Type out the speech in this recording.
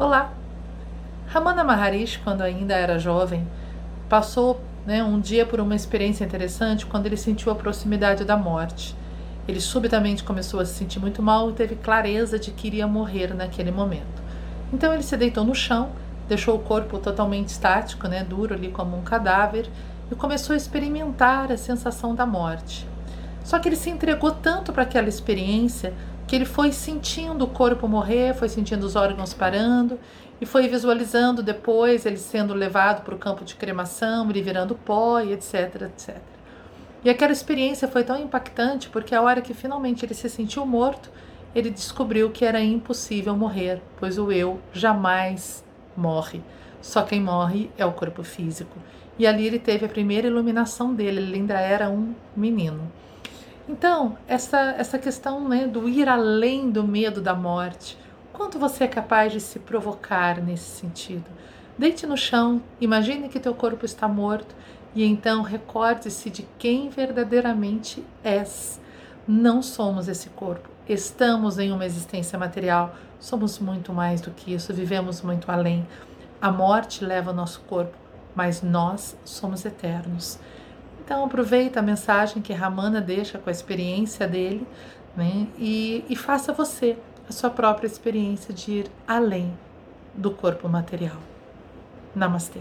Olá! Ramana Maharishi, quando ainda era jovem, passou né, um dia por uma experiência interessante quando ele sentiu a proximidade da morte. Ele subitamente começou a se sentir muito mal e teve clareza de que iria morrer naquele momento. Então ele se deitou no chão, deixou o corpo totalmente estático, né, duro ali como um cadáver, e começou a experimentar a sensação da morte. Só que ele se entregou tanto para aquela experiência que ele foi sentindo o corpo morrer, foi sentindo os órgãos parando e foi visualizando depois ele sendo levado para o campo de cremação, ele virando pó e etc, etc. E aquela experiência foi tão impactante porque a hora que finalmente ele se sentiu morto, ele descobriu que era impossível morrer, pois o eu jamais morre. Só quem morre é o corpo físico. E ali ele teve a primeira iluminação dele, ele ainda era um menino. Então, essa, essa questão né, do ir além do medo da morte, quanto você é capaz de se provocar nesse sentido? Deite no chão, imagine que teu corpo está morto e então recorde-se de quem verdadeiramente és. Não somos esse corpo, estamos em uma existência material, somos muito mais do que isso, vivemos muito além. A morte leva o nosso corpo, mas nós somos eternos. Então aproveita a mensagem que Ramana deixa com a experiência dele né, e, e faça você a sua própria experiência de ir além do corpo material. Namastê.